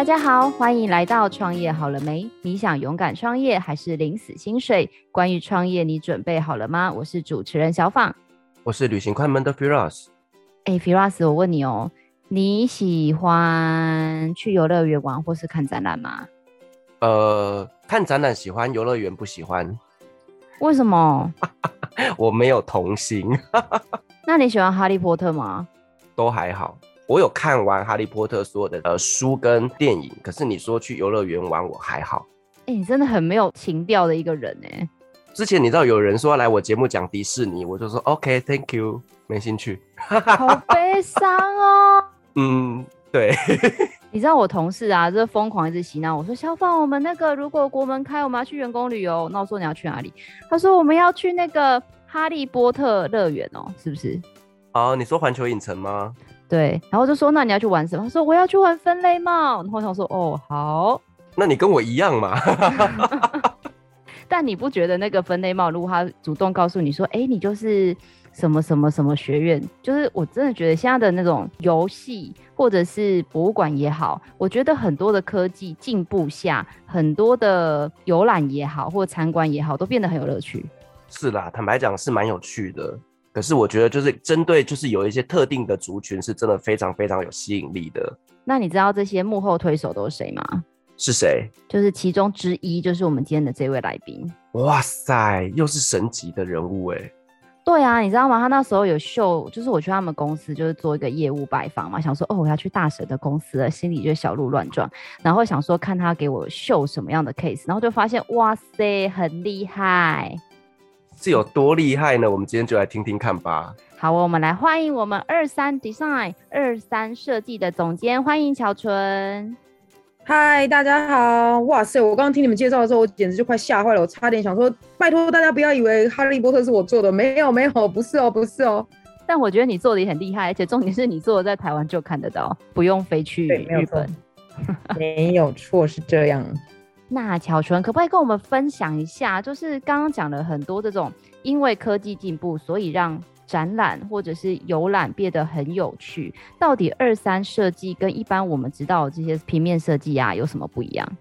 大家好，欢迎来到创业好了没？你想勇敢创业还是领死薪水？关于创业，你准备好了吗？我是主持人小访，我是旅行快门的 Firas。哎，Firas，我问你哦，你喜欢去游乐园玩或是看展览吗？呃，看展览喜欢，游乐园不喜欢。为什么？我没有童心。那你喜欢哈利波特吗？都还好。我有看完《哈利波特》所有的呃书跟电影，可是你说去游乐园玩，我还好。哎、欸，你真的很没有情调的一个人哎。之前你知道有人说要来我节目讲迪士尼，我就说 OK，Thank you，没兴趣。好悲伤哦。嗯，对。你知道我同事啊，就疯狂一直洗脑我说小放，我们那个如果国门开，我们要去员工旅游。那我说你要去哪里？他说我们要去那个哈利波特乐园哦，是不是？哦，你说环球影城吗？对，然后就说，那你要去玩什么？他说我要去玩分类帽。然后我想说，哦，好，那你跟我一样嘛。但你不觉得那个分类帽，如果他主动告诉你说，哎，你就是什么什么什么学院，就是我真的觉得现在的那种游戏或者是博物馆也好，我觉得很多的科技进步下，很多的游览也好或参观也好，都变得很有乐趣。是啦，坦白讲是蛮有趣的。可是我觉得，就是针对就是有一些特定的族群，是真的非常非常有吸引力的。那你知道这些幕后推手都是谁吗？是谁？就是其中之一，就是我们今天的这位来宾。哇塞，又是神级的人物哎！对啊，你知道吗？他那时候有秀，就是我去他们公司，就是做一个业务拜访嘛，想说哦，我要去大神的公司了，心里就小鹿乱撞。然后想说看他给我秀什么样的 case，然后就发现哇塞，很厉害。是有多厉害呢？我们今天就来听听看吧。好，我们来欢迎我们二三 Design 二三设计的总监，欢迎乔纯。嗨，大家好！哇塞，我刚刚听你们介绍的时候，我简直就快吓坏了，我差点想说，拜托大家不要以为哈利波特是我做的，没有没有，不是哦，不是哦。但我觉得你做的也很厉害，而且重点是你做的在台湾就看得到，不用飞去日本。没有错，是这样。那乔纯可不可以跟我们分享一下？就是刚刚讲了很多这种，因为科技进步，所以让展览或者是游览变得很有趣。到底二三设计跟一般我们知道这些平面设计啊有什么不一样？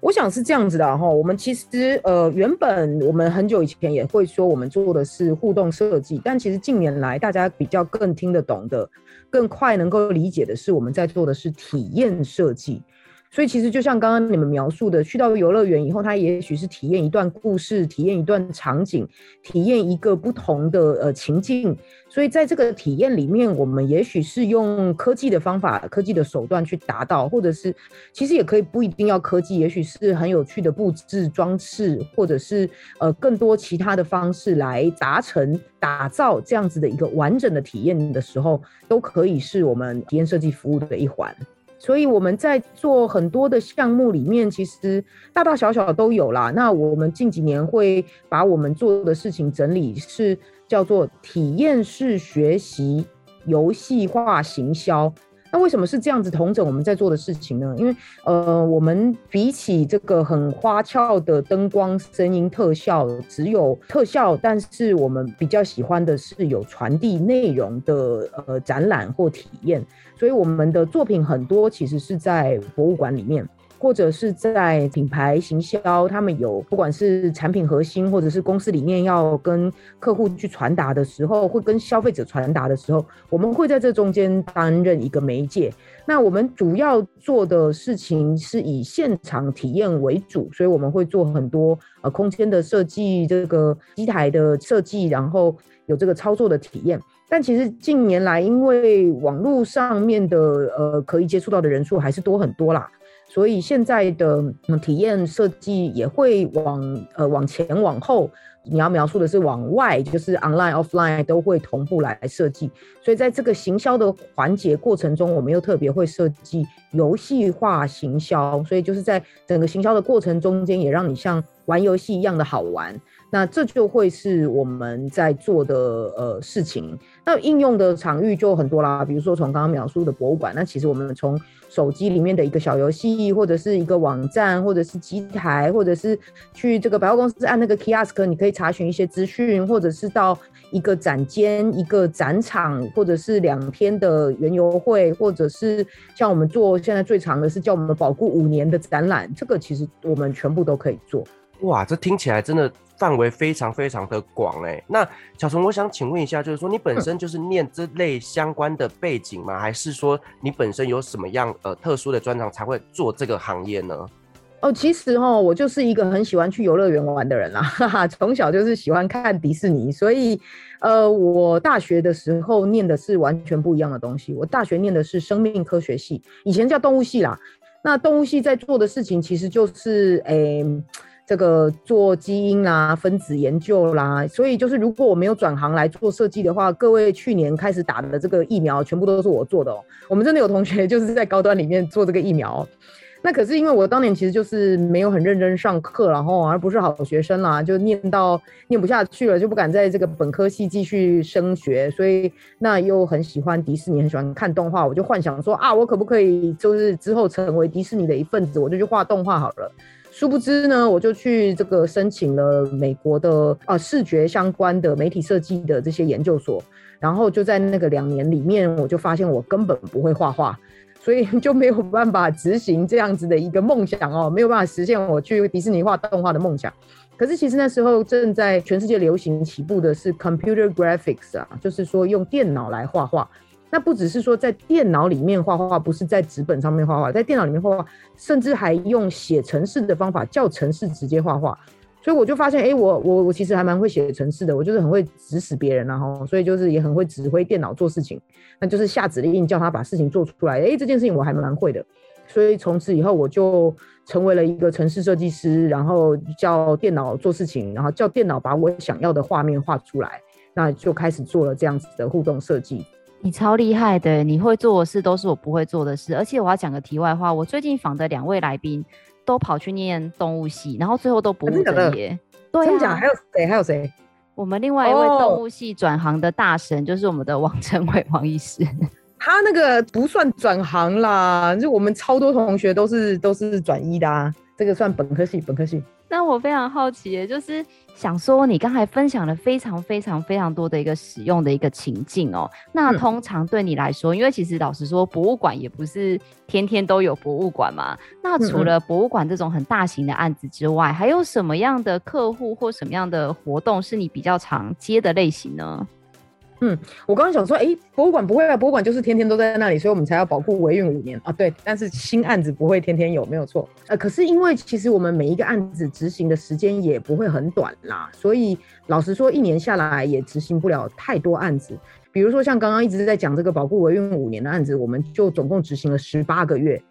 我想是这样子的哈。我们其实呃原本我们很久以前也会说我们做的是互动设计，但其实近年来大家比较更听得懂的、更快能够理解的是我们在做的是体验设计。所以其实就像刚刚你们描述的，去到游乐园以后，它也许是体验一段故事，体验一段场景，体验一个不同的呃情境。所以在这个体验里面，我们也许是用科技的方法、科技的手段去达到，或者是其实也可以不一定要科技，也许是很有趣的布置装饰，或者是呃更多其他的方式来达成打造这样子的一个完整的体验的时候，都可以是我们体验设计服务的一环。所以我们在做很多的项目里面，其实大大小小都有啦。那我们近几年会把我们做的事情整理，是叫做体验式学习、游戏化行销。那为什么是这样子同整我们在做的事情呢？因为呃，我们比起这个很花俏的灯光、声音、特效，只有特效，但是我们比较喜欢的是有传递内容的呃展览或体验。所以我们的作品很多其实是在博物馆里面。或者是在品牌行销，他们有不管是产品核心，或者是公司里面要跟客户去传达的时候，会跟消费者传达的时候，我们会在这中间担任一个媒介。那我们主要做的事情是以现场体验为主，所以我们会做很多呃空间的设计，这个机台的设计，然后有这个操作的体验。但其实近年来，因为网络上面的呃可以接触到的人数还是多很多啦。所以现在的体验设计也会往呃往前往后，你要描述的是往外，就是 online offline 都会同步来设计。所以在这个行销的环节过程中，我们又特别会设计游戏化行销。所以就是在整个行销的过程中间，也让你像玩游戏一样的好玩。那这就会是我们在做的呃事情。那应用的场域就很多啦，比如说从刚刚描述的博物馆，那其实我们从手机里面的一个小游戏，或者是一个网站，或者是机台，或者是去这个百货公司按那个 kiosk，你可以查询一些资讯，或者是到一个展间、一个展场，或者是两天的园游会，或者是像我们做现在最长的是叫我们保固五年的展览，这个其实我们全部都可以做。哇，这听起来真的范围非常非常的广哎。那小虫，我想请问一下，就是说你本身就是念这类相关的背景吗？还是说你本身有什么样呃特殊的专长才会做这个行业呢？哦，其实哈，我就是一个很喜欢去游乐园玩的人啦，哈哈，从小就是喜欢看迪士尼，所以呃，我大学的时候念的是完全不一样的东西。我大学念的是生命科学系，以前叫动物系啦。那动物系在做的事情其实就是诶。欸这个做基因啦、分子研究啦，所以就是如果我没有转行来做设计的话，各位去年开始打的这个疫苗全部都是我做的哦。我们真的有同学就是在高端里面做这个疫苗，那可是因为我当年其实就是没有很认真上课，然后而不是好学生啦，就念到念不下去了，就不敢在这个本科系继续升学，所以那又很喜欢迪士尼，很喜欢看动画，我就幻想说啊，我可不可以就是之后成为迪士尼的一份子，我就去画动画好了。殊不知呢，我就去这个申请了美国的啊视觉相关的媒体设计的这些研究所，然后就在那个两年里面，我就发现我根本不会画画，所以 就没有办法执行这样子的一个梦想哦，没有办法实现我去迪士尼画动画的梦想。可是其实那时候正在全世界流行起步的是 computer graphics 啊，就是说用电脑来画画。那不只是说在电脑里面画画，不是在纸本上面画画，在电脑里面画画，甚至还用写程式的方法叫程式直接画画。所以我就发现，哎、我我我其实还蛮会写程式的，我就是很会指使别人，然后所以就是也很会指挥电脑做事情，那就是下指令叫他把事情做出来。哎、这件事情我还蛮会的，所以从此以后我就成为了一个城市设计师，然后叫电脑做事情，然后叫电脑把我想要的画面画出来，那就开始做了这样子的互动设计。你超厉害的，你会做的事都是我不会做的事。而且我要讲个题外话，我最近访的两位来宾都跑去念动物系，然后最后都不务正业。对啊，还有谁？还有谁？我们另外一位动物系转行的大神，oh. 就是我们的王成伟王医师。他那个不算转行啦，就我们超多同学都是都是转医的啊。这个算本科系，本科系。那我非常好奇，就是想说，你刚才分享了非常非常非常多的一个使用的一个情境哦。那通常对你来说，嗯、因为其实老实说，博物馆也不是天天都有博物馆嘛。那除了博物馆这种很大型的案子之外，还有什么样的客户或什么样的活动是你比较常接的类型呢？嗯，我刚刚想说，哎、博物馆不会啊，博物馆就是天天都在那里，所以我们才要保护维运五年啊。对，但是新案子不会天天有，没有错。呃，可是因为其实我们每一个案子执行的时间也不会很短啦，所以老实说，一年下来也执行不了太多案子。比如说像刚刚一直在讲这个保护维运五年的案子，我们就总共执行了十八个月。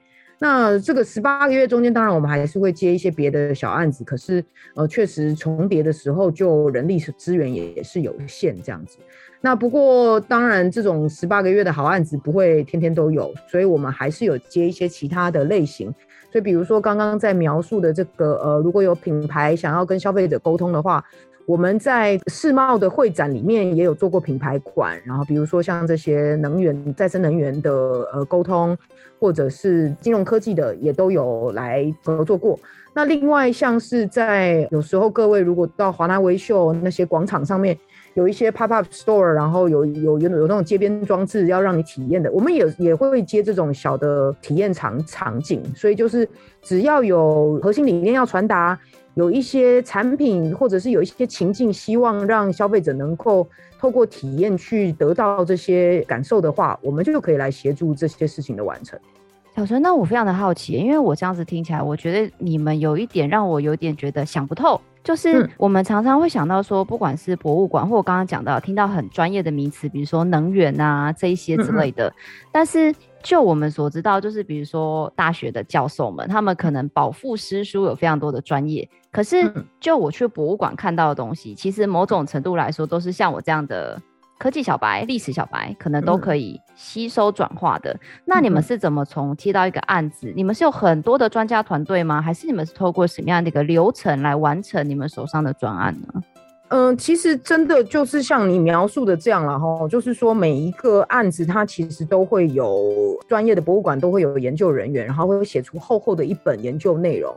那这个十八个月中间，当然我们还是会接一些别的小案子，可是呃，确实重叠的时候，就人力资源也是有限这样子。那不过，当然，这种十八个月的好案子不会天天都有，所以我们还是有接一些其他的类型。所以，比如说刚刚在描述的这个，呃，如果有品牌想要跟消费者沟通的话，我们在世贸的会展里面也有做过品牌馆。然后，比如说像这些能源、再生能源的呃沟通，或者是金融科技的，也都有来合作过。那另外，像是在有时候各位如果到华纳威秀那些广场上面。有一些 pop up store，然后有有有有那种街边装置要让你体验的，我们也也会接这种小的体验场场景。所以就是只要有核心理念要传达，有一些产品或者是有一些情境，希望让消费者能够透过体验去得到这些感受的话，我们就可以来协助这些事情的完成。小陈，那我非常的好奇，因为我这样子听起来，我觉得你们有一点让我有点觉得想不透。就是我们常常会想到说，不管是博物馆，或我刚刚讲到听到很专业的名词，比如说能源啊这一些之类的。但是就我们所知道，就是比如说大学的教授们，他们可能饱腹诗书，有非常多的专业。可是就我去博物馆看到的东西，其实某种程度来说，都是像我这样的。科技小白、历史小白可能都可以吸收转化的。嗯、那你们是怎么从接到一个案子？你们是有很多的专家团队吗？还是你们是透过什么样的一个流程来完成你们手上的专案呢？嗯，其实真的就是像你描述的这样了哈，就是说每一个案子它其实都会有专业的博物馆都会有研究人员，然后会写出厚厚的一本研究内容。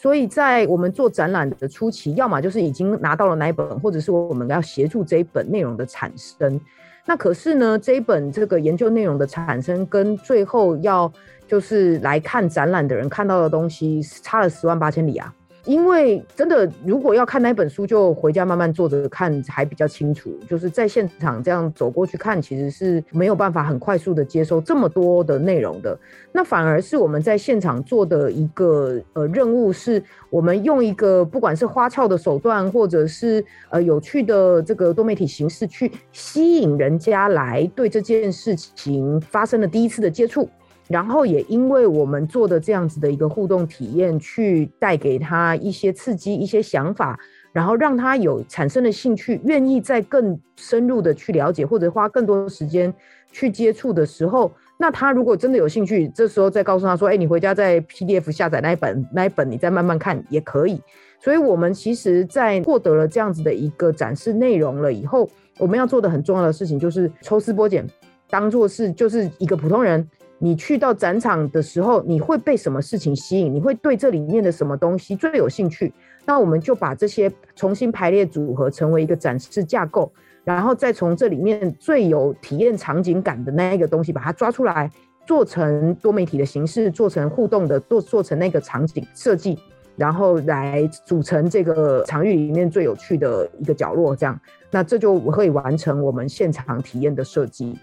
所以在我们做展览的初期，要么就是已经拿到了哪一本，或者是我们要协助这一本内容的产生。那可是呢，这一本这个研究内容的产生跟最后要就是来看展览的人看到的东西差了十万八千里啊。因为真的，如果要看那本书，就回家慢慢坐着看，还比较清楚。就是在现场这样走过去看，其实是没有办法很快速的接收这么多的内容的。那反而是我们在现场做的一个呃任务，是我们用一个不管是花俏的手段，或者是呃有趣的这个多媒体形式，去吸引人家来对这件事情发生了第一次的接触。然后也因为我们做的这样子的一个互动体验，去带给他一些刺激、一些想法，然后让他有产生的兴趣，愿意再更深入的去了解，或者花更多时间去接触的时候，那他如果真的有兴趣，这时候再告诉他说：“哎，你回家在 PDF 下载那一本，那一本你再慢慢看也可以。”所以，我们其实，在获得了这样子的一个展示内容了以后，我们要做的很重要的事情就是抽丝剥茧，当做是就是一个普通人。你去到展场的时候，你会被什么事情吸引？你会对这里面的什么东西最有兴趣？那我们就把这些重新排列组合成为一个展示架构，然后再从这里面最有体验场景感的那一个东西把它抓出来，做成多媒体的形式，做成互动的，做做成那个场景设计，然后来组成这个场域里面最有趣的一个角落。这样，那这就会完成我们现场体验的设计。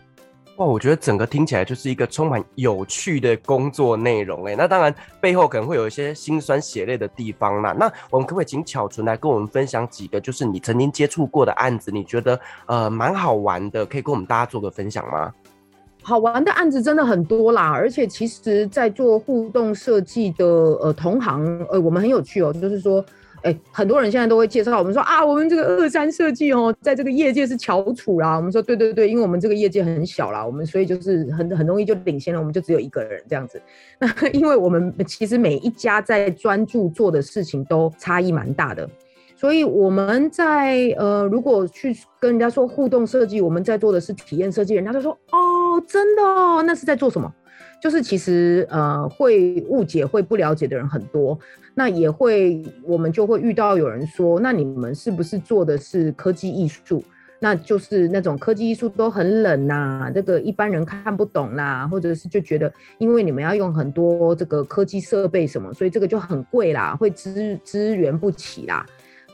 哇，我觉得整个听起来就是一个充满有趣的工作内容哎。那当然背后可能会有一些辛酸血泪的地方啦。那我们可不可以请巧纯来跟我们分享几个，就是你曾经接触过的案子，你觉得呃蛮好玩的，可以跟我们大家做个分享吗？好玩的案子真的很多啦，而且其实在做互动设计的呃同行呃，我们很有趣哦，就是说。哎、很多人现在都会介绍我们说啊，我们这个二三设计哦，在这个业界是翘楚啦。我们说对对对，因为我们这个业界很小啦，我们所以就是很很容易就领先了，我们就只有一个人这样子。那因为我们其实每一家在专注做的事情都差异蛮大的，所以我们在呃，如果去跟人家说互动设计，我们在做的是体验设计，人家就说哦，真的哦，那是在做什么？就是其实呃会误解会不了解的人很多，那也会我们就会遇到有人说，那你们是不是做的是科技艺术？那就是那种科技艺术都很冷呐、啊，这个一般人看不懂啦、或者是就觉得因为你们要用很多这个科技设备什么，所以这个就很贵啦，会资资源不起啦。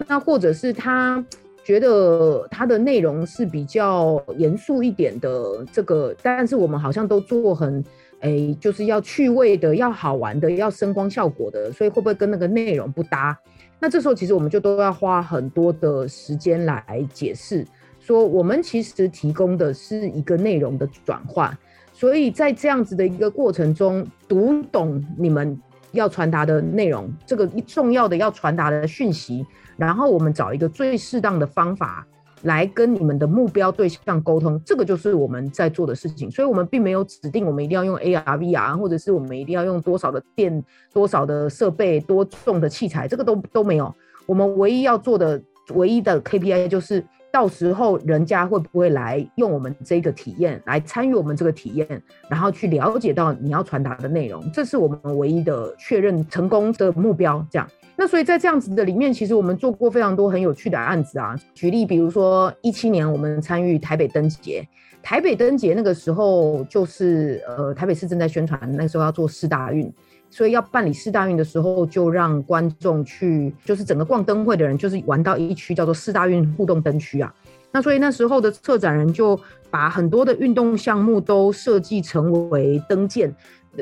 那或者是他觉得他的内容是比较严肃一点的这个，但是我们好像都做很。哎、就是要趣味的，要好玩的，要声光效果的，所以会不会跟那个内容不搭？那这时候其实我们就都要花很多的时间来解释，说我们其实提供的是一个内容的转换，所以在这样子的一个过程中，读懂你们要传达的内容，这个重要的要传达的讯息，然后我们找一个最适当的方法。来跟你们的目标对象沟通，这个就是我们在做的事情。所以，我们并没有指定我们一定要用 AR、VR，或者是我们一定要用多少的电、多少的设备、多重的器材，这个都都没有。我们唯一要做的、唯一的 KPI 就是，到时候人家会不会来用我们这个体验，来参与我们这个体验，然后去了解到你要传达的内容，这是我们唯一的确认成功的目标。这样。那所以在这样子的里面，其实我们做过非常多很有趣的案子啊。举例，比如说一七年我们参与台北灯节，台北灯节那个时候就是呃台北市正在宣传，那个时候要做四大运，所以要办理四大运的时候，就让观众去，就是整个逛灯会的人，就是玩到一区叫做四大运互动灯区啊。那所以那时候的策展人就把很多的运动项目都设计成为灯舰。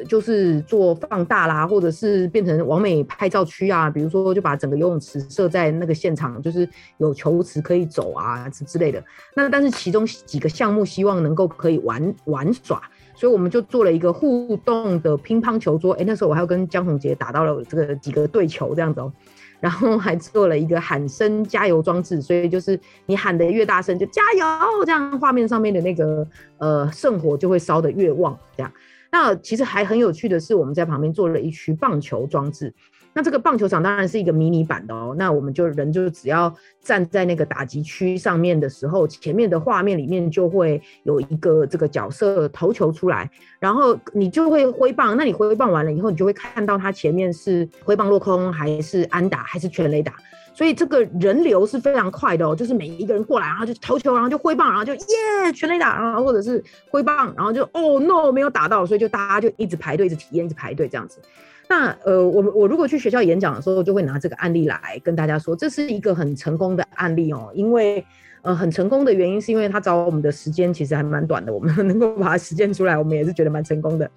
就是做放大啦，或者是变成完美拍照区啊，比如说就把整个游泳池设在那个现场，就是有球池可以走啊之类的。那但是其中几个项目希望能够可以玩玩耍，所以我们就做了一个互动的乒乓球桌。哎、那时候我还要跟江宏杰打到了这个几个对球这样子哦、然后还做了一个喊声加油装置，所以就是你喊的越大声就加油，这样画面上面的那个呃圣火就会烧的越旺这样。那其实还很有趣的是，我们在旁边做了一区棒球装置。那这个棒球场当然是一个迷你版的哦。那我们就人就只要站在那个打击区上面的时候，前面的画面里面就会有一个这个角色投球出来，然后你就会挥棒。那你挥棒完了以后，你就会看到他前面是挥棒落空，还是安打，还是全垒打。所以这个人流是非常快的哦，就是每一个人过来，然后就投球，然后就挥棒，然后就耶全垒打，然后或者是挥棒，然后就哦 no 没有打到，所以就大家就一直排队，一直体验，一直排队这样子。那呃，我我如果去学校演讲的时候，就会拿这个案例来跟大家说，这是一个很成功的案例哦。因为呃，很成功的原因是因为他找我们的时间其实还蛮短的，我们能够把它实践出来，我们也是觉得蛮成功的。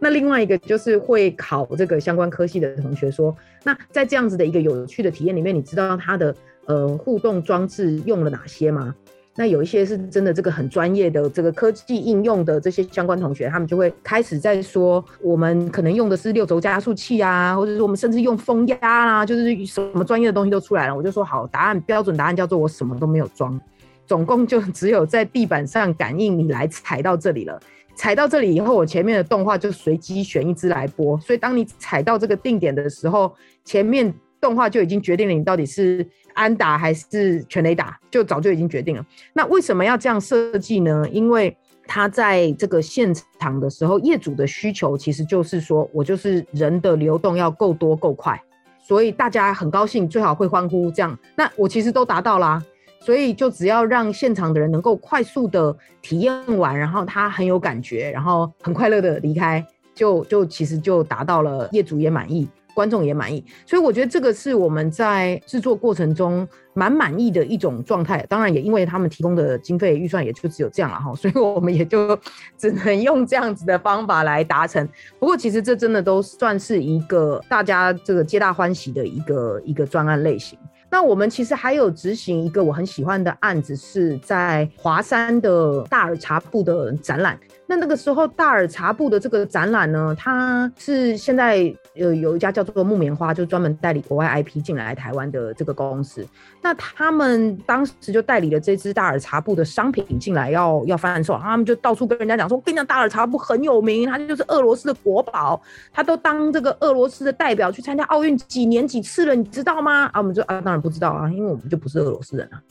那另外一个就是会考这个相关科系的同学说，那在这样子的一个有趣的体验里面，你知道他的呃互动装置用了哪些吗？那有一些是真的，这个很专业的这个科技应用的这些相关同学，他们就会开始在说，我们可能用的是六轴加速器啊，或者是我们甚至用风压啦，就是什么专业的东西都出来了。我就说好，答案标准答案叫做我什么都没有装，总共就只有在地板上感应你来踩到这里了，踩到这里以后，我前面的动画就随机选一支来播，所以当你踩到这个定点的时候，前面动画就已经决定了你到底是。安打还是全垒打，就早就已经决定了。那为什么要这样设计呢？因为他在这个现场的时候，业主的需求其实就是说，我就是人的流动要够多够快，所以大家很高兴，最好会欢呼这样。那我其实都达到啦，所以就只要让现场的人能够快速的体验完，然后他很有感觉，然后很快乐的离开，就就其实就达到了，业主也满意。观众也满意，所以我觉得这个是我们在制作过程中蛮满意的一种状态。当然，也因为他们提供的经费预算也就只有这样了哈，所以我们也就只能用这样子的方法来达成。不过，其实这真的都算是一个大家这个皆大欢喜的一个一个专案类型。那我们其实还有执行一个我很喜欢的案子，是在华山的大耳茶布的展览。那那个时候，大耳茶布的这个展览呢，它是现在有有一家叫做木棉花，就专门代理国外 IP 进来台湾的这个公司。那他们当时就代理了这支大耳茶布的商品进来要，要要贩售，他们就到处跟人家讲说：“我跟你讲，大耳茶布很有名，它就是俄罗斯的国宝，他都当这个俄罗斯的代表去参加奥运几年几次了，你知道吗？”啊，我们就啊，当然不知道啊，因为我们就不是俄罗斯人啊。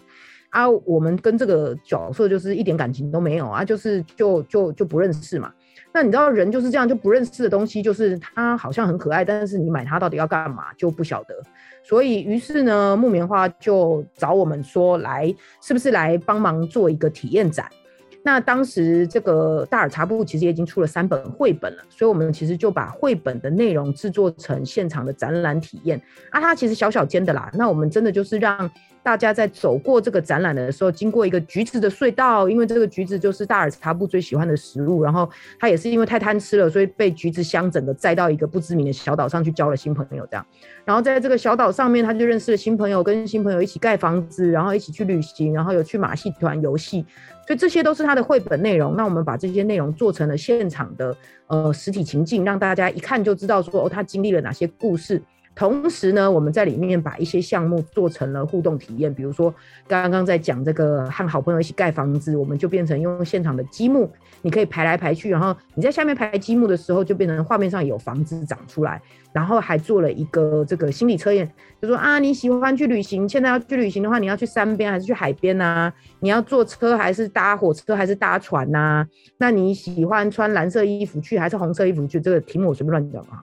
啊，我们跟这个角色就是一点感情都没有啊，就是就就就不认识嘛。那你知道人就是这样，就不认识的东西，就是它好像很可爱，但是你买它到底要干嘛就不晓得。所以于是呢，木棉花就找我们说来，是不是来帮忙做一个体验展？那当时这个大耳茶布其实已经出了三本绘本了，所以我们其实就把绘本的内容制作成现场的展览体验。啊，它其实小小间的啦，那我们真的就是让。大家在走过这个展览的时候，经过一个橘子的隧道，因为这个橘子就是大耳茶布最喜欢的食物。然后他也是因为太贪吃了，所以被橘子香整个载到一个不知名的小岛上去交了新朋友。这样，然后在这个小岛上面，他就认识了新朋友，跟新朋友一起盖房子，然后一起去旅行，然后有去马戏团游戏。所以这些都是他的绘本内容。那我们把这些内容做成了现场的呃实体情境，让大家一看就知道说哦，他经历了哪些故事。同时呢，我们在里面把一些项目做成了互动体验，比如说刚刚在讲这个和好朋友一起盖房子，我们就变成用现场的积木，你可以排来排去，然后你在下面排积木的时候，就变成画面上有房子长出来，然后还做了一个这个心理测验，就说啊，你喜欢去旅行，现在要去旅行的话，你要去山边还是去海边啊？你要坐车还是搭火车还是搭船呐？那你喜欢穿蓝色衣服去还是红色衣服去？这个题目我随便乱讲啊。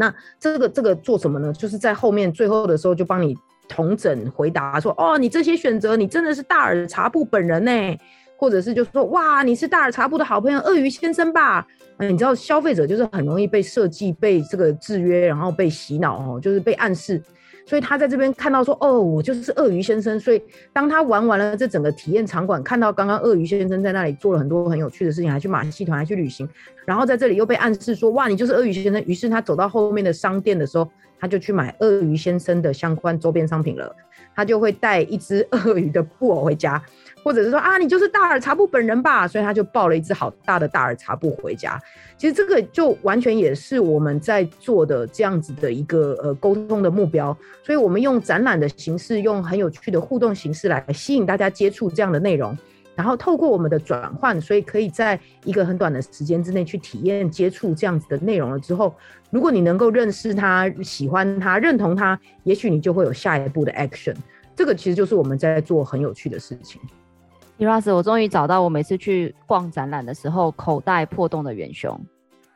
那这个这个做什么呢？就是在后面最后的时候就帮你统整回答说，哦，你这些选择，你真的是大耳茶布本人呢，或者是就说，哇，你是大耳茶布的好朋友鳄鱼先生吧？嗯，你知道消费者就是很容易被设计、被这个制约，然后被洗脑哦，就是被暗示。所以他在这边看到说，哦，我就是鳄鱼先生。所以当他玩完了这整个体验场馆，看到刚刚鳄鱼先生在那里做了很多很有趣的事情，还去马戏团，还去旅行，然后在这里又被暗示说，哇，你就是鳄鱼先生。于是他走到后面的商店的时候，他就去买鳄鱼先生的相关周边商品了。他就会带一只鳄鱼的布偶回家。或者是说啊，你就是大耳茶布本人吧？所以他就抱了一只好大的大耳茶布回家。其实这个就完全也是我们在做的这样子的一个呃沟通的目标。所以我们用展览的形式，用很有趣的互动形式来吸引大家接触这样的内容。然后透过我们的转换，所以可以在一个很短的时间之内去体验接触这样子的内容了之后，如果你能够认识他、喜欢他、认同他，也许你就会有下一步的 action。这个其实就是我们在做很有趣的事情。Eras，我终于找到我每次去逛展览的时候口袋破洞的元凶。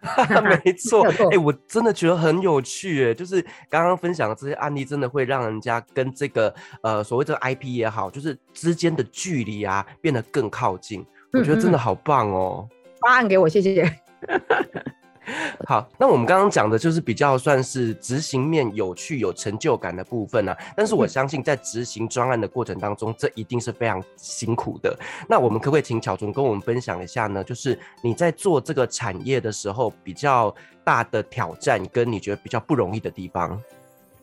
没错，哎、欸，我真的觉得很有趣，哎，就是刚刚分享的这些案例，真的会让人家跟这个呃所谓这个 IP 也好，就是之间的距离啊变得更靠近。我觉得真的好棒哦！发案给我，谢谢。好，那我们刚刚讲的就是比较算是执行面有趣、有成就感的部分呢、啊。但是我相信在执行专案的过程当中，这一定是非常辛苦的。那我们可不可以请巧纯跟我们分享一下呢？就是你在做这个产业的时候，比较大的挑战跟你觉得比较不容易的地方？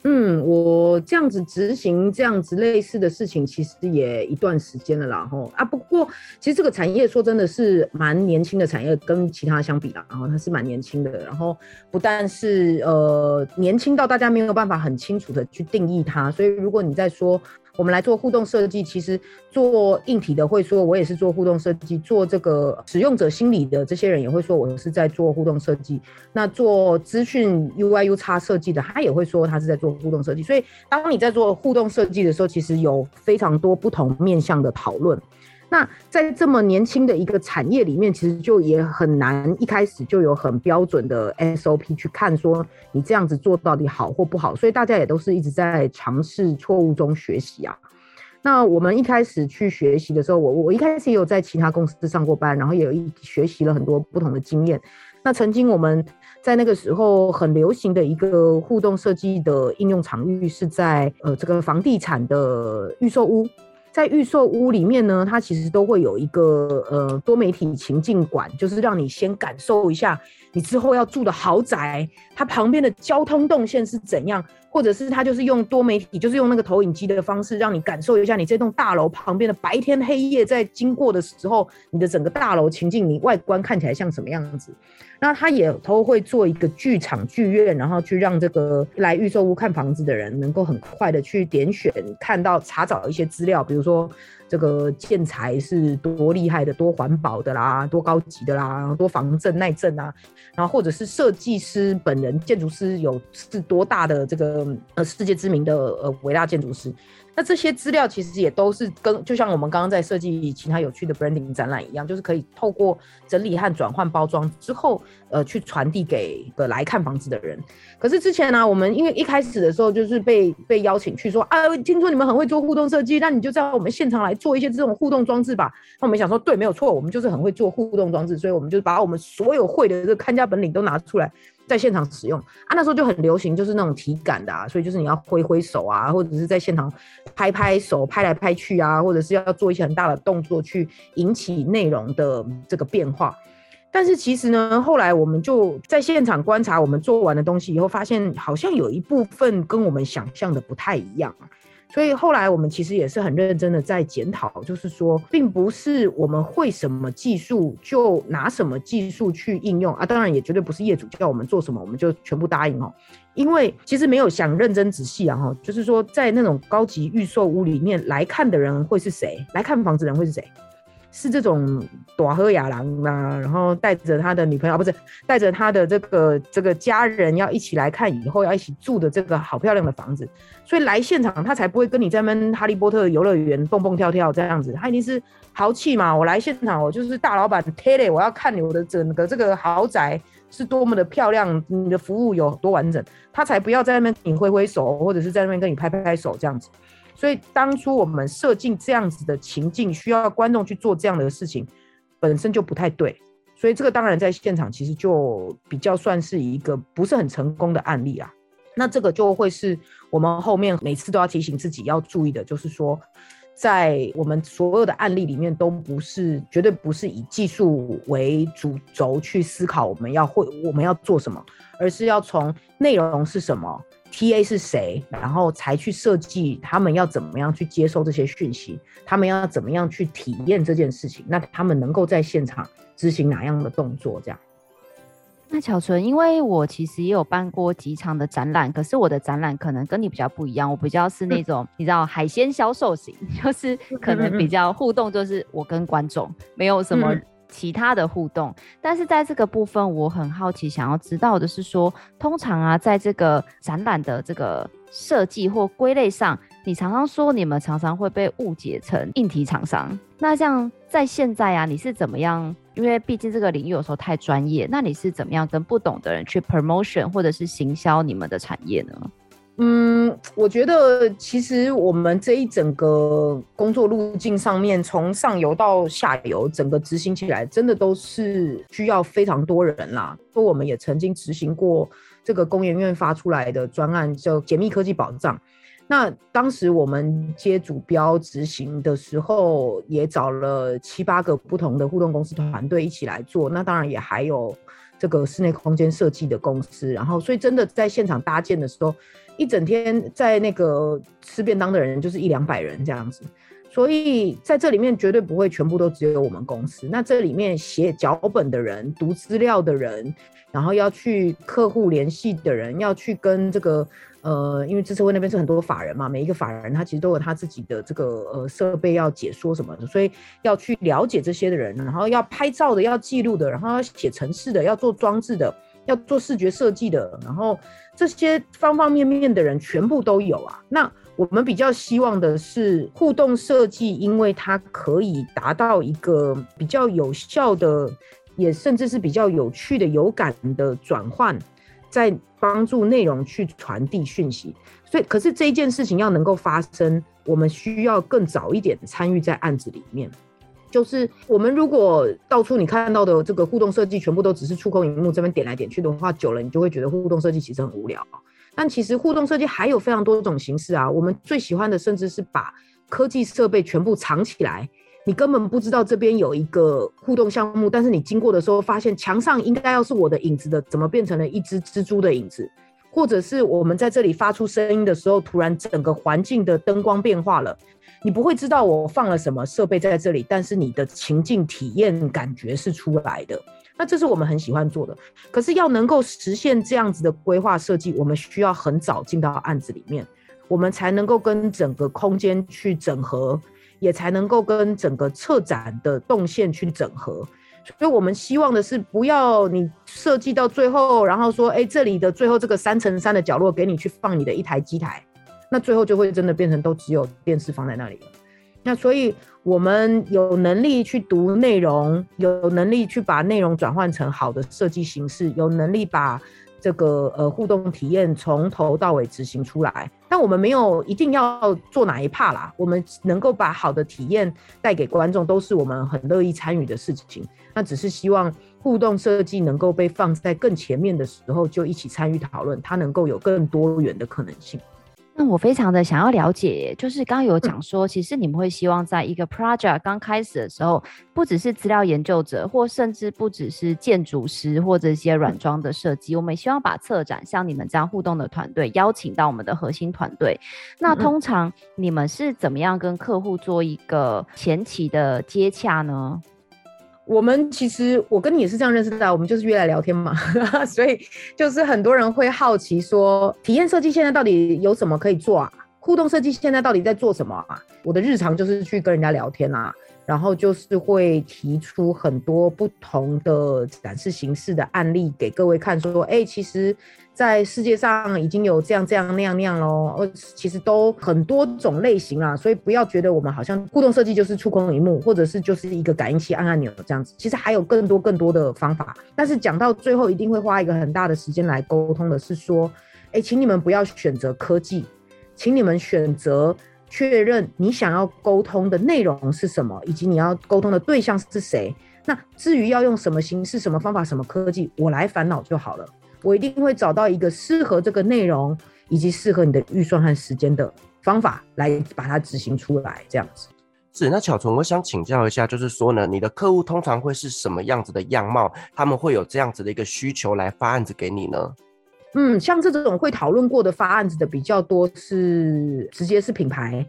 嗯，我这样子执行这样子类似的事情，其实也一段时间了啦，吼啊。不过其实这个产业说真的是蛮年轻的产业，跟其他相比啦，然后它是蛮年轻的。然后不但是呃年轻到大家没有办法很清楚的去定义它，所以如果你在说。我们来做互动设计，其实做硬体的会说，我也是做互动设计；做这个使用者心理的这些人也会说，我是在做互动设计。那做资讯 UI UX 设计的，他也会说他是在做互动设计。所以，当你在做互动设计的时候，其实有非常多不同面向的讨论。那在这么年轻的一个产业里面，其实就也很难一开始就有很标准的 SOP 去看说你这样子做到底好或不好，所以大家也都是一直在尝试错误中学习啊。那我们一开始去学习的时候，我我一开始也有在其他公司上过班，然后也有一学习了很多不同的经验。那曾经我们在那个时候很流行的一个互动设计的应用场域是在呃这个房地产的预售屋。在预售屋里面呢，它其实都会有一个呃多媒体情境馆，就是让你先感受一下你之后要住的豪宅，它旁边的交通动线是怎样，或者是他就是用多媒体，就是用那个投影机的方式，让你感受一下你这栋大楼旁边的白天黑夜在经过的时候，你的整个大楼情境，你外观看起来像什么样子。那他也都会做一个剧场剧院，然后去让这个来预售屋看房子的人能够很快的去点选，看到查找一些资料，比如说这个建材是多厉害的、多环保的啦、多高级的啦、多防震耐震啊，然后或者是设计师本人、建筑师有是多大的这个呃世界知名的呃伟大建筑师。那这些资料其实也都是跟，就像我们刚刚在设计其他有趣的 branding 展览一样，就是可以透过整理和转换包装之后，呃，去传递给的来看房子的人。可是之前呢、我们因为一开始的时候就是被被邀请去说啊，听说你们很会做互动设计，那你就在我们现场来做一些这种互动装置吧。那我们想说，对，没有错，我们就是很会做互动装置，所以我们就把我们所有会的这个看家本领都拿出来。在现场使用啊，那时候就很流行，就是那种体感的啊，所以就是你要挥挥手啊，或者是在现场拍拍手，拍来拍去啊，或者是要做一些很大的动作去引起内容的这个变化。但是其实呢，后来我们就在现场观察我们做完的东西以后，发现好像有一部分跟我们想象的不太一样。所以后来我们其实也是很认真的在检讨，就是说，并不是我们会什么技术就拿什么技术去应用。啊，当然也绝对不是业主叫我们做什么我们就全部答应哦，因为其实没有想认真仔细啊哈，就是说在那种高级预售屋里面来看的人会是谁，来看房子的人会是谁？是这种大好野人啊，然后带着他的女朋友，不是带着他的这个这个家人要一起来看，以后要一起住的这个好漂亮的房子，所以来现场他才不会跟你在那边哈利波特游乐园蹦蹦跳跳这样子，他一定是豪气嘛。我来现场，我就是大老板 Terry，我要看你我的整个这个豪宅是多么的漂亮，你的服务有多完整，他才不要在那边跟你挥挥手，或者是在那边跟你拍拍手这样子。所以当初我们设计这样子的情境，需要观众去做这样的事情，本身就不太对。所以这个当然在现场其实就比较算是一个不是很成功的案例啊。那这个就会是我们后面每次都要提醒自己要注意的，就是说，在我们所有的案例里面，都不是绝对不是以技术为主轴去思考我们要会我们要做什么，而是要从内容是什么。TA 是谁？然后才去设计他们要怎么样去接受这些讯息，他们要怎么样去体验这件事情？那他们能够在现场执行哪样的动作？这样。那巧纯，因为我其实也有办过几场的展览，可是我的展览可能跟你比较不一样，我比较是那种、嗯、你知道海鲜销售型，就是可能比较互动，就是我跟观众没有什么其他的互动。但是在这个部分，我很好奇，想要知道的是说，通常啊，在这个展览的这个设计或归类上，你常常说你们常常会被误解成硬体厂商，那像在现在啊，你是怎么样？因为毕竟这个领域有时候太专业，那你是怎么样跟不懂的人去 promotion 或者是行销你们的产业呢？嗯，我觉得其实我们这一整个工作路径上面，从上游到下游，整个执行起来真的都是需要非常多人啦。说我们也曾经执行过这个工研院发出来的专案，叫解密科技保障。那当时我们接主标执行的时候，也找了七八个不同的互动公司团队一起来做。那当然也还有这个室内空间设计的公司。然后，所以真的在现场搭建的时候，一整天在那个吃便当的人就是一两百人这样子。所以在这里面绝对不会全部都只有我们公司。那这里面写脚本的人、读资料的人，然后要去客户联系的人，要去跟这个。呃，因为资策会那边是很多法人嘛，每一个法人他其实都有他自己的这个呃设备要解说什么的，所以要去了解这些的人，然后要拍照的，要记录的，然后要写程式的，要做装置的，要做视觉设计的，然后这些方方面面的人全部都有啊。那我们比较希望的是互动设计，因为它可以达到一个比较有效的，也甚至是比较有趣的、有感的转换。在帮助内容去传递讯息，所以可是这一件事情要能够发生，我们需要更早一点参与在案子里面。就是我们如果到处你看到的这个互动设计全部都只是触控荧幕这边点来点去的话，久了你就会觉得互动设计其实很无聊。但其实互动设计还有非常多种形式啊，我们最喜欢的甚至是把科技设备全部藏起来。你根本不知道这边有一个互动项目，但是你经过的时候发现墙上应该要是我的影子的，怎么变成了一只蜘蛛的影子？或者是我们在这里发出声音的时候，突然整个环境的灯光变化了，你不会知道我放了什么设备在这里，但是你的情境体验感觉是出来的。那这是我们很喜欢做的。可是要能够实现这样子的规划设计，我们需要很早进到案子里面，我们才能够跟整个空间去整合。也才能够跟整个策展的动线去整合，所以我们希望的是不要你设计到最后，然后说，哎，这里的最后这个三乘三的角落给你去放你的一台机台，那最后就会真的变成都只有电视放在那里了。那所以我们有能力去读内容，有能力去把内容转换成好的设计形式，有能力把。这个呃互动体验从头到尾执行出来，但我们没有一定要做哪一帕啦，我们能够把好的体验带给观众，都是我们很乐意参与的事情。那只是希望互动设计能够被放在更前面的时候，就一起参与讨论，它能够有更多元的可能性。那我非常的想要了解，就是刚刚有讲说，其实你们会希望在一个 project 刚开始的时候，不只是资料研究者，或甚至不只是建筑师或者一些软装的设计，我们希望把策展像你们这样互动的团队邀请到我们的核心团队。那通常你们是怎么样跟客户做一个前期的接洽呢？我们其实，我跟你也是这样认识的，我们就是约来聊天嘛，所以就是很多人会好奇说，体验设计现在到底有什么可以做啊？互动设计现在到底在做什么啊？我的日常就是去跟人家聊天啊。然后就是会提出很多不同的展示形式的案例给各位看，说，哎，其实，在世界上已经有这样这样那样那样喽，呃，其实都很多种类型啦，所以不要觉得我们好像互动设计就是触控荧幕，或者是就是一个感应器按按钮这样子，其实还有更多更多的方法。但是讲到最后，一定会花一个很大的时间来沟通的是说，哎，请你们不要选择科技，请你们选择。确认你想要沟通的内容是什么，以及你要沟通的对象是谁。那至于要用什么形式、什么方法、什么科技，我来烦恼就好了。我一定会找到一个适合这个内容以及适合你的预算和时间的方法来把它执行出来。这样子是。那巧纯，我想请教一下，就是说呢，你的客户通常会是什么样子的样貌？他们会有这样子的一个需求来发案子给你呢？嗯，像这种会讨论过的发案子的比较多，是直接是品牌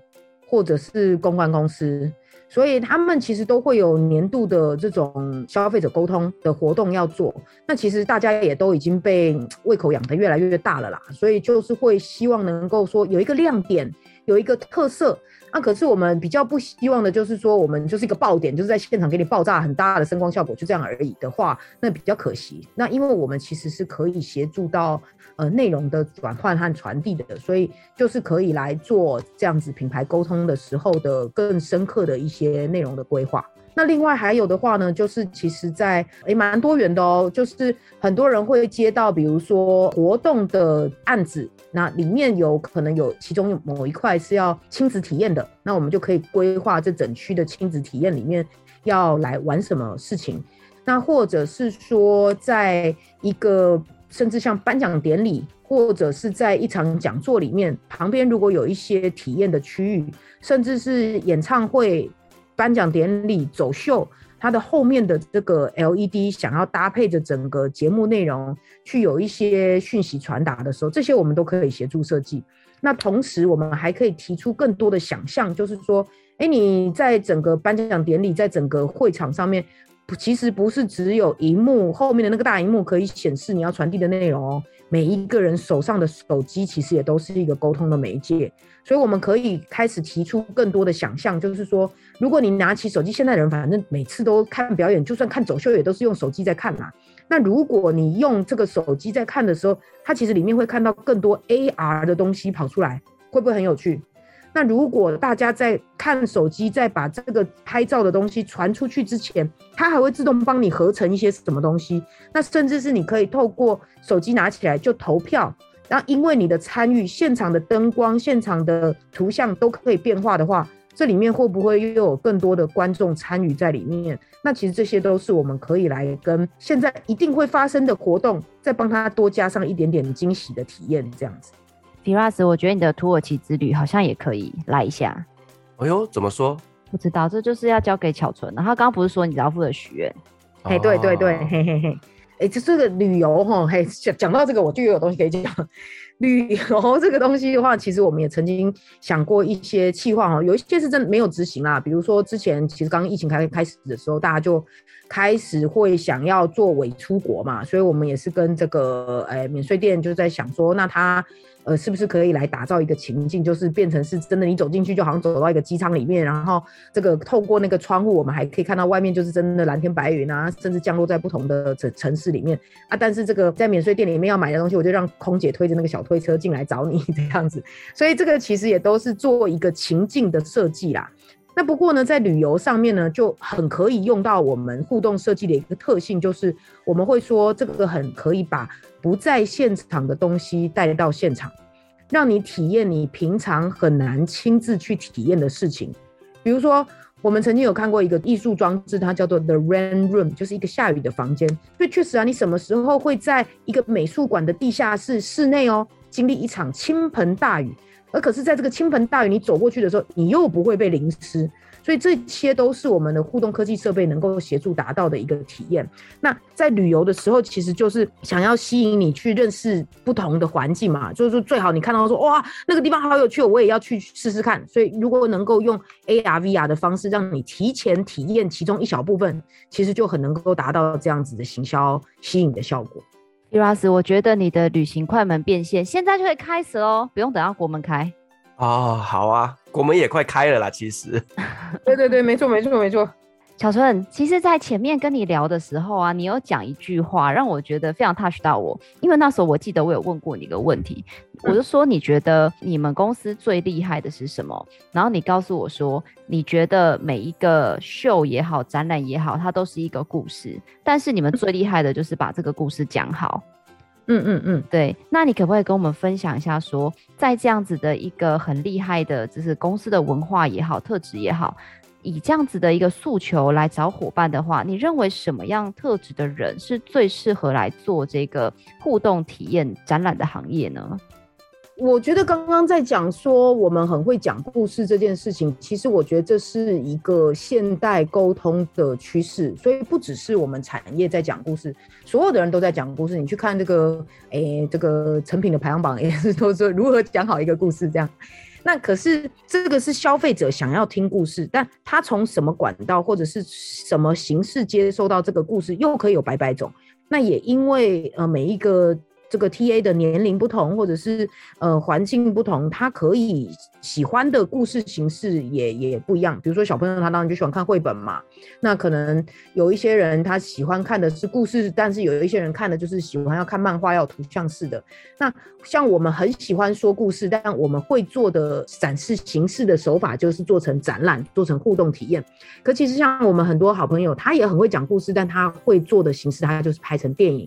或者是公关公司，所以他们其实都会有年度的这种消费者沟通的活动要做。那其实大家也都已经被胃口养得越来越大了啦，所以就是会希望能够说有一个亮点，有一个特色。那、可是我们比较不希望的，就是说我们就是一个爆点，就是在现场给你爆炸很大的声光效果，就这样而已的话，那比较可惜。那因为我们其实是可以协助到呃内容的转换和传递的，所以就是可以来做这样子品牌沟通的时候的更深刻的一些内容的规划。那另外还有的话呢，就是其实在诶蛮多元的哦，就是很多人会接到比如说活动的案子，那里面有可能有其中某一块是要亲子体验的，那我们就可以规划这整区的亲子体验里面要来玩什么事情，那或者是说在一个甚至像颁奖典礼，或者是在一场讲座里面旁边如果有一些体验的区域，甚至是演唱会。颁奖典礼走秀，它的后面的这个 LED 想要搭配着整个节目内容去有一些讯息传达的时候，这些我们都可以协助设计。那同时，我们还可以提出更多的想象，就是说，哎，你在整个颁奖典礼，在整个会场上面，其实不是只有荧幕后面的那个大荧幕可以显示你要传递的内容。每一个人手上的手机其实也都是一个沟通的媒介，所以我们可以开始提出更多的想象，就是说，如果你拿起手机，现在人反正每次都看表演，就算看走秀也都是用手机在看嘛。那如果你用这个手机在看的时候，它其实里面会看到更多 AR 的东西跑出来，会不会很有趣？那如果大家在看手机，在把这个拍照的东西传出去之前，它还会自动帮你合成一些什么东西？那甚至是你可以透过手机拿起来就投票，那因为你的参与，现场的灯光、现场的图像都可以变化的话，这里面会不会又有更多的观众参与在里面？那其实这些都是我们可以来跟现在一定会发生的活动，再帮他多加上一点点惊喜的体验，这样子。Firas，我觉得你的土耳其之旅好像也可以来一下。哎呦，怎么说？不知道，这就是要交给巧纯。然后刚刚不是说你只要负责许愿？嘿，对对对，嘿嘿嘿。哎，这这个旅游哈，嘿，讲讲到这个，我就有东西可以讲。旅游这个东西的话，其实我们也曾经想过一些计划哈，有一些是真的没有执行啦。比如说之前其实刚疫情开开始的时候，大家就开始会想要做伪出国嘛，所以我们也是跟这个诶免税店就在想说，那他。呃，是不是可以来打造一个情境，就是变成是真的，你走进去就好像走到一个机舱里面，然后这个透过那个窗户，我们还可以看到外面就是真的蓝天白云啊，甚至降落在不同的城城市里面啊。但是这个在免税店里面要买的东西，我就让空姐推着那个小推车进来找你 这样子，所以这个其实也都是做一个情境的设计啦。那不过呢，在旅游上面呢，就很可以用到我们互动设计的一个特性，就是我们会说这个很可以把不在现场的东西带到现场，让你体验你平常很难亲自去体验的事情。比如说，我们曾经有看过一个艺术装置，它叫做 The Rain Room，就是一个下雨的房间。所以确实啊，你什么时候会在一个美术馆的地下室室内哦，经历一场倾盆大雨？而可是，在这个倾盆大雨，你走过去的时候，你又不会被淋湿，所以这些都是我们的互动科技设备能够协助达到的一个体验。那在旅游的时候，其实就是想要吸引你去认识不同的环境嘛，就是最好你看到说哇，那个地方好有趣，我也要去试试看。所以如果能够用 AR、VR 的方式，让你提前体验其中一小部分，其实就很能够达到这样子的行销吸引的效果。Firas，我觉得你的旅行快门变现现在就会开始哦，不用等到国门开哦。好啊，国门也快开了啦，其实。对对对，没错没错没错。巧纯，其实，在前面跟你聊的时候啊，你有讲一句话，让我觉得非常 touch 到我。因为那时候我记得我有问过你一个问题，我就说你觉得你们公司最厉害的是什么？然后你告诉我说，你觉得每一个秀也好，展览也好，它都是一个故事，但是你们最厉害的就是把这个故事讲好。嗯嗯嗯，对。那你可不可以跟我们分享一下说，说在这样子的一个很厉害的，就是公司的文化也好，特质也好。以这样子的一个诉求来找伙伴的话，你认为什么样特质的人是最适合来做这个互动体验展览的行业呢？我觉得刚刚在讲说我们很会讲故事这件事情，其实我觉得这是一个现代沟通的趋势，所以不只是我们产业在讲故事，所有的人都在讲故事。你去看这个，诶，这个成品的排行榜也是都说如何讲好一个故事这样。那可是这个是消费者想要听故事，但他从什么管道或者是什么形式接收到这个故事，又可以有百百种。那也因为呃每一个。这个 T A 的年龄不同，或者是呃环境不同，他可以喜欢的故事形式也也不一样。比如说小朋友他当然就喜欢看绘本嘛，那可能有一些人他喜欢看的是故事，但是有一些人看的就是喜欢要看漫画要图像式的。那像我们很喜欢说故事，但我们会做的展示形式的手法就是做成展览，做成互动体验。可其实像我们很多好朋友，他也很会讲故事，但他会做的形式，他就是拍成电影。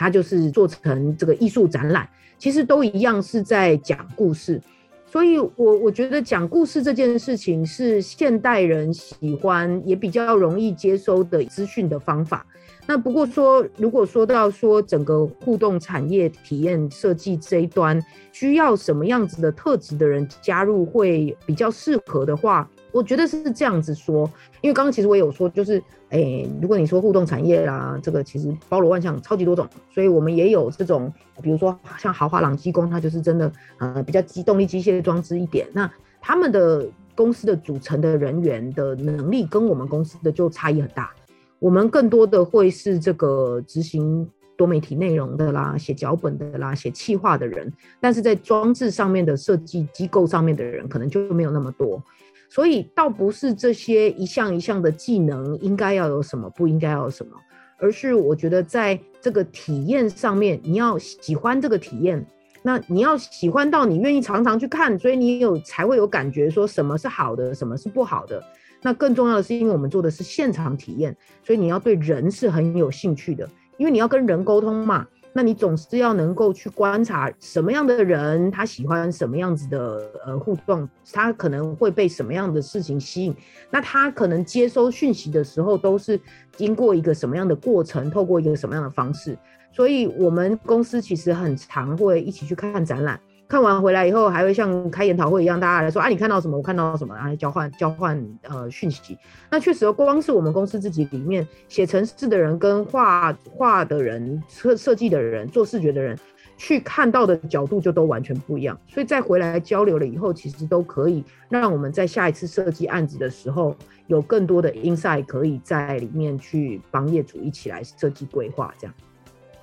它就是做成这个艺术展览，其实都一样是在讲故事，所以我我觉得讲故事这件事情是现代人喜欢也比较容易接收的资讯的方法。那不过说，如果说到说整个互动产业体验设计这一端，需要什么样子的特质的人加入会比较适合的话，我觉得是这样子说，因为刚刚其实我也有说，就是，诶、如果你说互动产业啦，这个其实包罗万象，超级多种，所以我们也有这种，比如说像豪华朗机工，它就是真的，呃，比较机动力机械装置一点，那他们的公司的组成的人员的能力跟我们公司的就差异很大，我们更多的会是这个执行多媒体内容的啦，写脚本的啦，写企划的人，但是在装置上面的设计机构上面的人，可能就没有那么多。所以倒不是这些一项一项的技能应该要有什么，不应该要有什么，而是我觉得在这个体验上面，你要喜欢这个体验，那你要喜欢到你愿意常常去看，所以你有才会有感觉，说什么是好的，什么是不好的。那更重要的是，因为我们做的是现场体验，所以你要对人是很有兴趣的，因为你要跟人沟通嘛。那你总是要能够去观察什么样的人，他喜欢什么样子的呃互动，他可能会被什么样的事情吸引，那他可能接收讯息的时候都是经过一个什么样的过程，透过一个什么样的方式，所以我们公司其实很常会一起去看展览。看完回来以后，还会像开研讨会一样，大家来说啊，你看到什么？我看到什么？然后交换交换呃讯息。那确实，光是我们公司自己里面写程式的人、跟画画的人、设设计的人、做视觉的人，去看到的角度就都完全不一样。所以再回来交流了以后，其实都可以让我们在下一次设计案子的时候，有更多的 insight 可以在里面去帮业主一起来设计规划这样。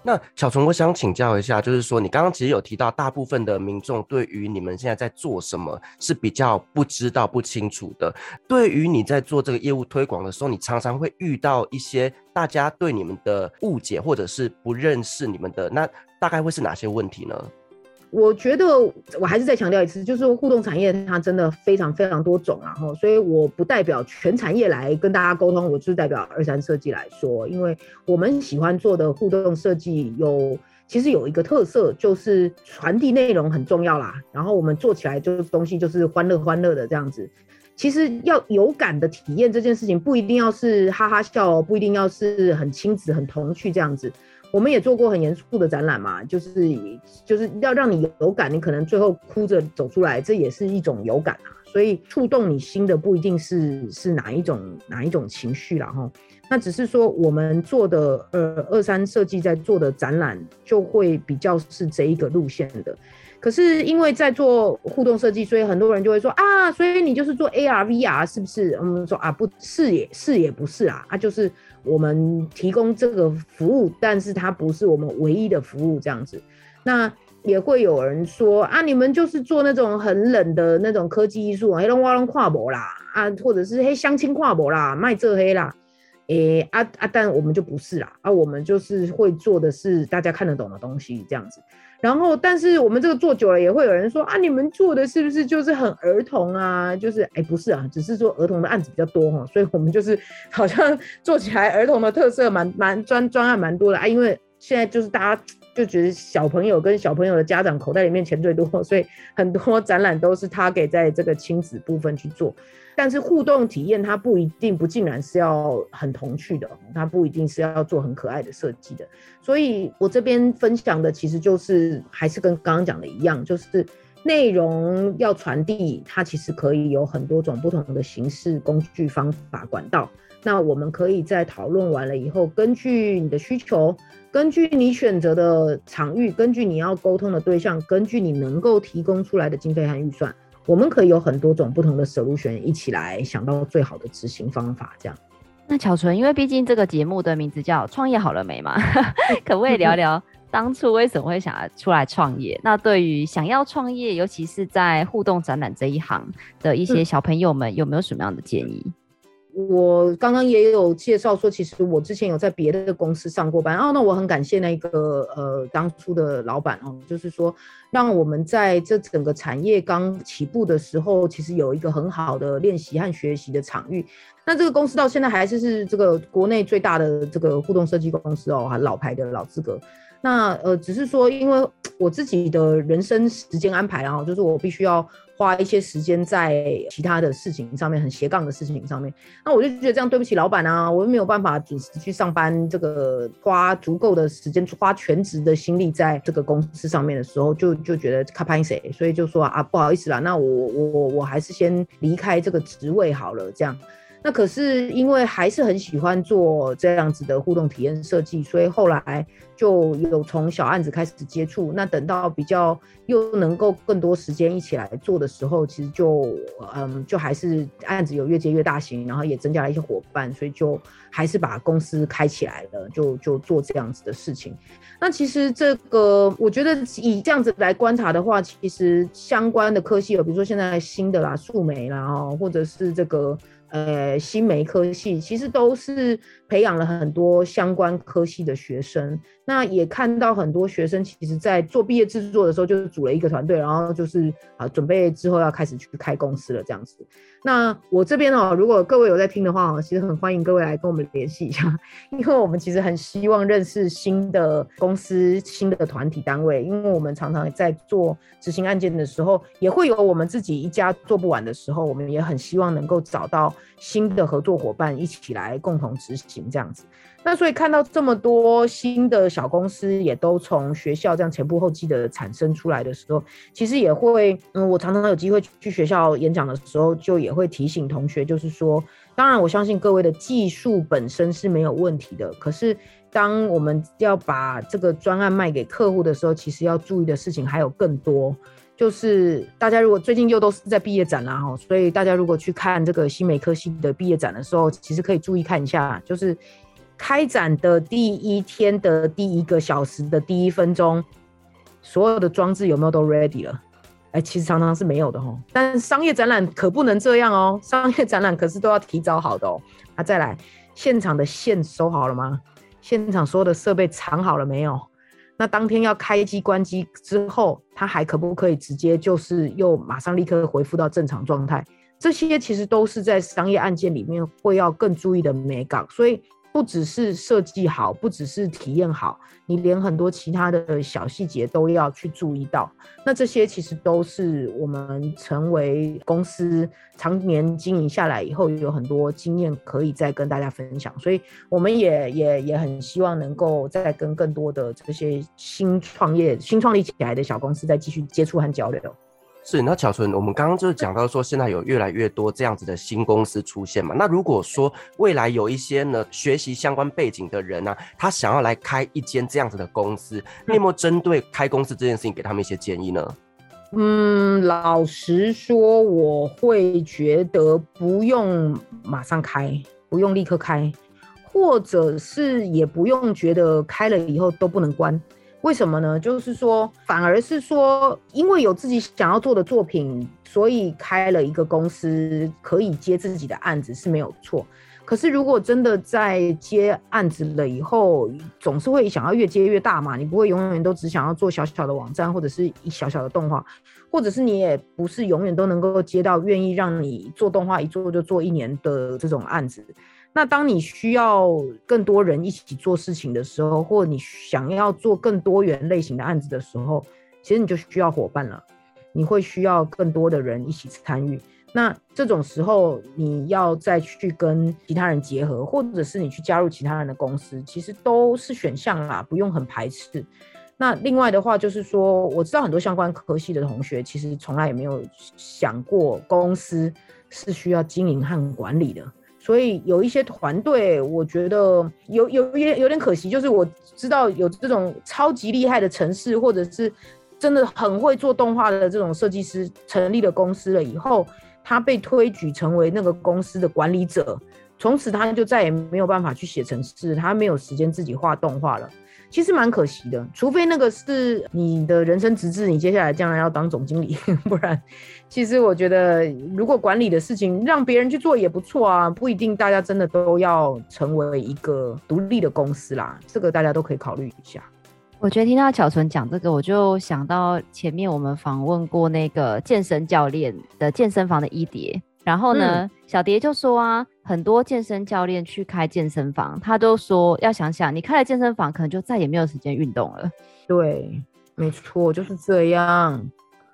那小虫，我想请教一下，就是说你刚刚其实有提到，大部分的民众对于你们现在在做什么是比较不知道、不清楚的。对于你在做这个业务推广的时候，你常常会遇到一些大家对你们的误解，或者是不认识你们的，那大概会是哪些问题呢？我觉得我还是再强调一次，就是互动产业它真的非常非常多种，然后所以我不代表全产业来跟大家沟通，我就是代表二三设计来说，因为我们喜欢做的互动设计有其实有一个特色，就是传递内容很重要啦，然后我们做起来就是东西就是欢乐欢乐的这样子。其实要有感的体验这件事情，不一定要是哈哈笑，不一定要是很亲子很童趣这样子。我们也做过很严肃的展览嘛，就是就是要让你有感，你可能最后哭着走出来，这也是一种有感啊。所以触动你心的不一定是是哪一种哪一种情绪啦齁，那只是说我们做的呃二三设计在做的展览就会比较是这一个路线的。可是因为在做互动设计，所以很多人就会说啊，所以你就是做 AR VR 是不是？我们说啊，不是也是也不是啊，啊就是。我们提供这个服务，但是它不是我们唯一的服务，这样子。那也会有人说啊，你们就是做那种很冷的那种科技艺术，黑龙江跨博啦，啊，或者是黑相亲跨博啦，卖这黑啦，诶、啊啊，但我们就不是啦，啊，我们就是会做的是大家看得懂的东西，这样子。然后，但是我们这个做久了，也会有人说啊，你们做的是不是就是很儿童啊？就是哎，不是啊，只是说儿童的案子比较多哈，所以我们就是 好像做起来儿童的特色蛮蛮专专案蛮多的啊。因为现在就是大家就觉得小朋友跟小朋友的家长口袋里面钱最多，所以很多展览都是他给在这个亲子部分去做。但是互动体验它不一定不尽然是要很童趣的，它不一定是要做很可爱的设计的。所以我这边分享的其实就是还是跟刚刚讲的一样，就是内容要传递，它其实可以有很多种不同的形式、工具、方法、管道。那我们可以在讨论完了以后，根据你的需求，根据你选择的场域，根据你要沟通的对象，根据你能够提供出来的经费和预算。我们可以有很多种不同的 solution 一起来想到最好的执行方法，这样。那巧纯，因为毕竟这个节目的名字叫“创业好了没”嘛，可不可以聊聊当初为什么会想要出来创业？那对于想要创业，尤其是在互动展览这一行的一些小朋友们，有没有什么样的建议？我刚刚也有介绍说，其实我之前有在别的公司上过班，哦，那我很感谢那个呃当初的老板哦，就是说让我们在这整个产业刚起步的时候，其实有一个很好的练习和学习的场域。那这个公司到现在还是是这个国内最大的这个互动设计公司哦，还老牌的老资格。那呃，只是说因为我自己的人生时间安排啊，就是我必须要。花一些时间在其他的事情上面，很斜杠的事情上面，那我就觉得这样对不起老板啊，我又没有办法准时去上班，这个花足够的时间，花全职的心力在这个公司上面的时候，就就觉得卡拍谁，所以就说啊，不好意思啦，那我我我还是先离开这个职位好了，这样。那可是因为还是很喜欢做这样子的互动体验设计，所以后来就有从小案子开始接触。那等到比较又能够更多时间一起来做的时候，其实就嗯，就还是案子有越接越大型，然后也增加了一些伙伴，所以就还是把公司开起来了，就就做这样子的事情。那其实这个我觉得以这样子来观察的话，其实相关的科系有，比如说现在新的啦，数媒啦，哦，或者是这个。呃，新媒科系其实都是培养了很多相关科系的学生。那也看到很多学生，其实在做毕业制作的时候，就是组了一个团队，然后就是啊，准备之后要开始去开公司了这样子。那我这边哦，如果各位有在听的话，其实很欢迎各位来跟我们联系一下，因为我们其实很希望认识新的公司、新的团体单位，因为我们常常在做执行案件的时候，也会有我们自己一家做不完的时候，我们也很希望能够找到。新的合作伙伴一起来共同执行这样子，那所以看到这么多新的小公司也都从学校这样前仆后继的产生出来的时候，其实也会，嗯，我常常有机会去学校演讲的时候，就也会提醒同学，就是说，当然我相信各位的技术本身是没有问题的，可是当我们要把这个专案卖给客户的时候，其实要注意的事情还有更多。就是大家如果最近又都是在毕业展啦哈，所以大家如果去看这个新美科系的毕业展的时候，其实可以注意看一下，就是开展的第一天的第一个小时的第一分钟，所有的装置有没有都 ready 了？哎，其实常常是没有的哈。但商业展览可不能这样哦，商业展览可是都要提早好的哦。啊，再来，现场的线收好了吗？现场所有的设备藏好了没有？那当天要开机关机之后，它还可不可以直接就是又马上立刻恢复到正常状态？这些其实都是在商业案件里面会要更注意的美感，所以。不只是设计好，不只是体验好，你连很多其他的小细节都要去注意到。那这些其实都是我们成为公司常年经营下来以后，有很多经验可以再跟大家分享。所以我们也也也很希望能够再跟更多的这些新创业、新创立起来的小公司再继续接触和交流。是，那巧纯，我们刚刚就是讲到说，现在有越来越多这样子的新公司出现嘛。那如果说未来有一些呢，学习相关背景的人呢、他想要来开一间这样子的公司，你有没针对开公司这件事情给他们一些建议呢？嗯，老实说，我会觉得不用马上开，不用立刻开，或者是也不用觉得开了以后都不能关。为什么呢？就是说，反而是说，因为有自己想要做的作品，所以开了一个公司，可以接自己的案子是没有错。可是，如果真的在接案子了以后，总是会想要越接越大嘛，你不会永远都只想要做小小的网站，或者是一小小的动画，或者是你也不是永远都能够接到愿意让你做动画一做就做一年的这种案子。那当你需要更多人一起做事情的时候，或你想要做更多元类型的案子的时候，其实你就需要伙伴了。你会需要更多的人一起参与。那这种时候，你要再去跟其他人结合，或者是你去加入其他人的公司，其实都是选项啦，不用很排斥。那另外的话，就是说，我知道很多相关科系的同学，其实从来也没有想过公司是需要经营和管理的。所以有一些团队，我觉得有有有点有点可惜，就是我知道有这种超级厉害的城市，或者是真的很会做动画的这种设计师成立了公司了以后，他被推举成为那个公司的管理者，从此他就再也没有办法去写城市，他没有时间自己画动画了。其实蛮可惜的，除非那个是你的人生直至，你接下来将来要当总经理，不然，其实我觉得如果管理的事情让别人去做也不错啊，不一定大家真的都要成为一个独立的公司啦，这个大家都可以考虑一下。我觉得听到巧纯讲这个，我就想到前面我们访问过那个健身教练的健身房的一蝶。然后呢，嗯、小蝶就说啊，很多健身教练去开健身房，他都说要想想，你开了健身房，可能就再也没有时间运动了。对，没错，就是这样。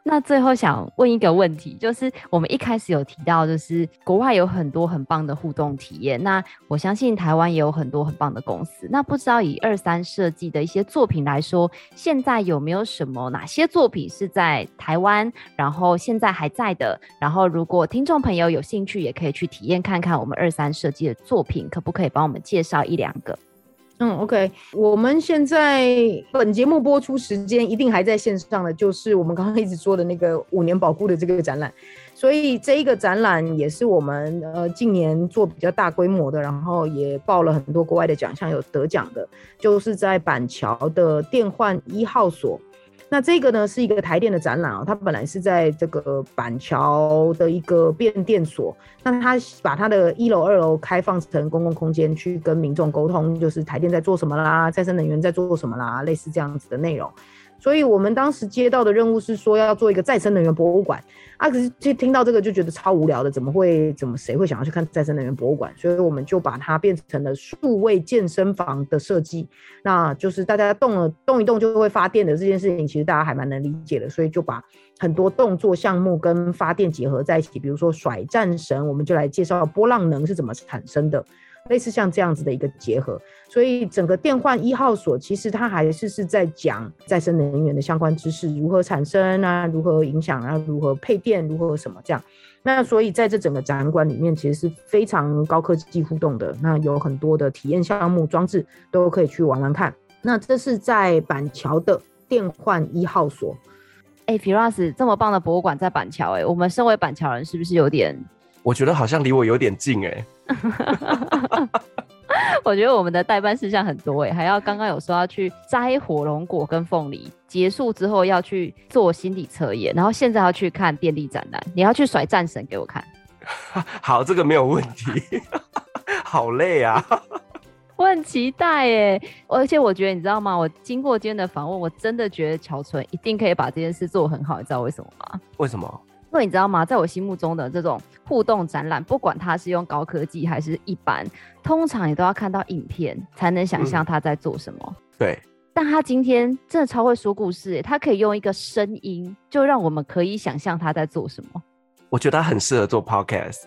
那最后想问一个问题，就是我们一开始有提到，就是国外有很多很棒的互动体验。那我相信台湾也有很多很棒的公司。那不知道以二三设计的一些作品来说，现在有没有什么哪些作品是在台湾，然后现在还在的？然后如果听众朋友有兴趣，也可以去体验看看我们二三设计的作品，可不可以帮我们介绍一两个？嗯，OK，我们现在本节目播出时间一定还在线上的，就是我们刚刚一直说的那个五年保固的这个展览，所以这一个展览也是我们呃近年做比较大规模的，然后也报了很多国外的奖项，有得奖的，就是在板桥的电幻一号所。那这个呢是一个台电的展览哦，它本来是在这个板桥的一个变电所，那它把它的一楼、二楼开放成公共空间，去跟民众沟通，就是台电在做什么啦，再生能源在做什么啦，类似这样子的内容。所以我们当时接到的任务是说要做一个再生能源博物馆啊，可是就听到这个就觉得超无聊的，怎么会怎么谁会想要去看再生能源博物馆？所以我们就把它变成了数位健身房的设计，那就是大家动了动一动就会发电的这件事情，其实大家还蛮能理解的，所以就把很多动作项目跟发电结合在一起，比如说甩战绳，我们就来介绍波浪能是怎么产生的。类似像这样子的一个结合，所以整个电幻一号所其实它还是是在讲再生能源的相关知识，如何产生啊，如何影响啊，如何配电，如何什么这样。那所以在这整个展馆里面，其实是非常高科技互动的。那有很多的体验项目装置都可以去玩玩看。那这是在板桥的电幻一号所。哎、欸，Firas 这么棒的博物馆在板桥，哎，我们身为板桥人是不是有点？我觉得好像离我有点近，哎。我觉得我们的代办事项很多哎，还要刚刚有说要去摘火龙果跟凤梨，结束之后要去做心理测验，然后现在要去看电力展览，你要去甩战神给我看。好，这个没有问题。好累啊！我很期待哎，而且我觉得你知道吗？我经过今天的访问，我真的觉得乔纯一定可以把这件事做很好，你知道为什么吗？为什么？因为你知道吗，在我心目中的这种互动展览，不管它是用高科技还是一般，通常你都要看到影片才能想象他在做什么。嗯、对，但他今天真的超会说故事，他可以用一个声音，就让我们可以想象他在做什么。我觉得他很适合做 podcast，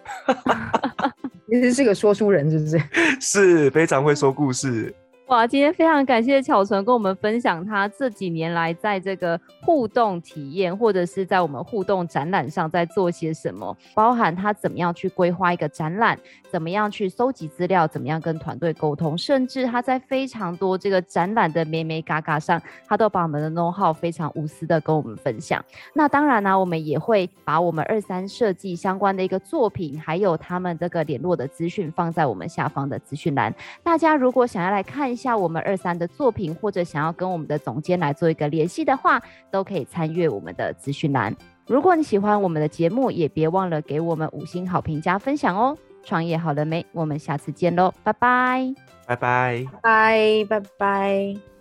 其实是个说书人，是不是？是非常会说故事。哇，今天非常感谢巧纯跟我们分享他这几年来在这个互动体验，或者是在我们互动展览上在做些什么，包含他怎么样去规划一个展览，怎么样去搜集资料，怎么样跟团队沟通，甚至他在非常多这个展览的眉眉嘎嘎上，他都把我们的 know how 非常无私的跟我们分享。那当然呢、我们也会把我们二三设计相关的一个作品，还有他们这个联络的资讯放在我们下方的资讯栏。大家如果想要来看，一下我们二三的作品，或者想要跟我们的总监来做一个联系的话，都可以参阅我们的资讯栏。如果你喜欢我们的节目，也别忘了给我们五星好评加分享哦。创业好了没？我们下次见喽，拜拜，拜拜，拜拜，拜拜。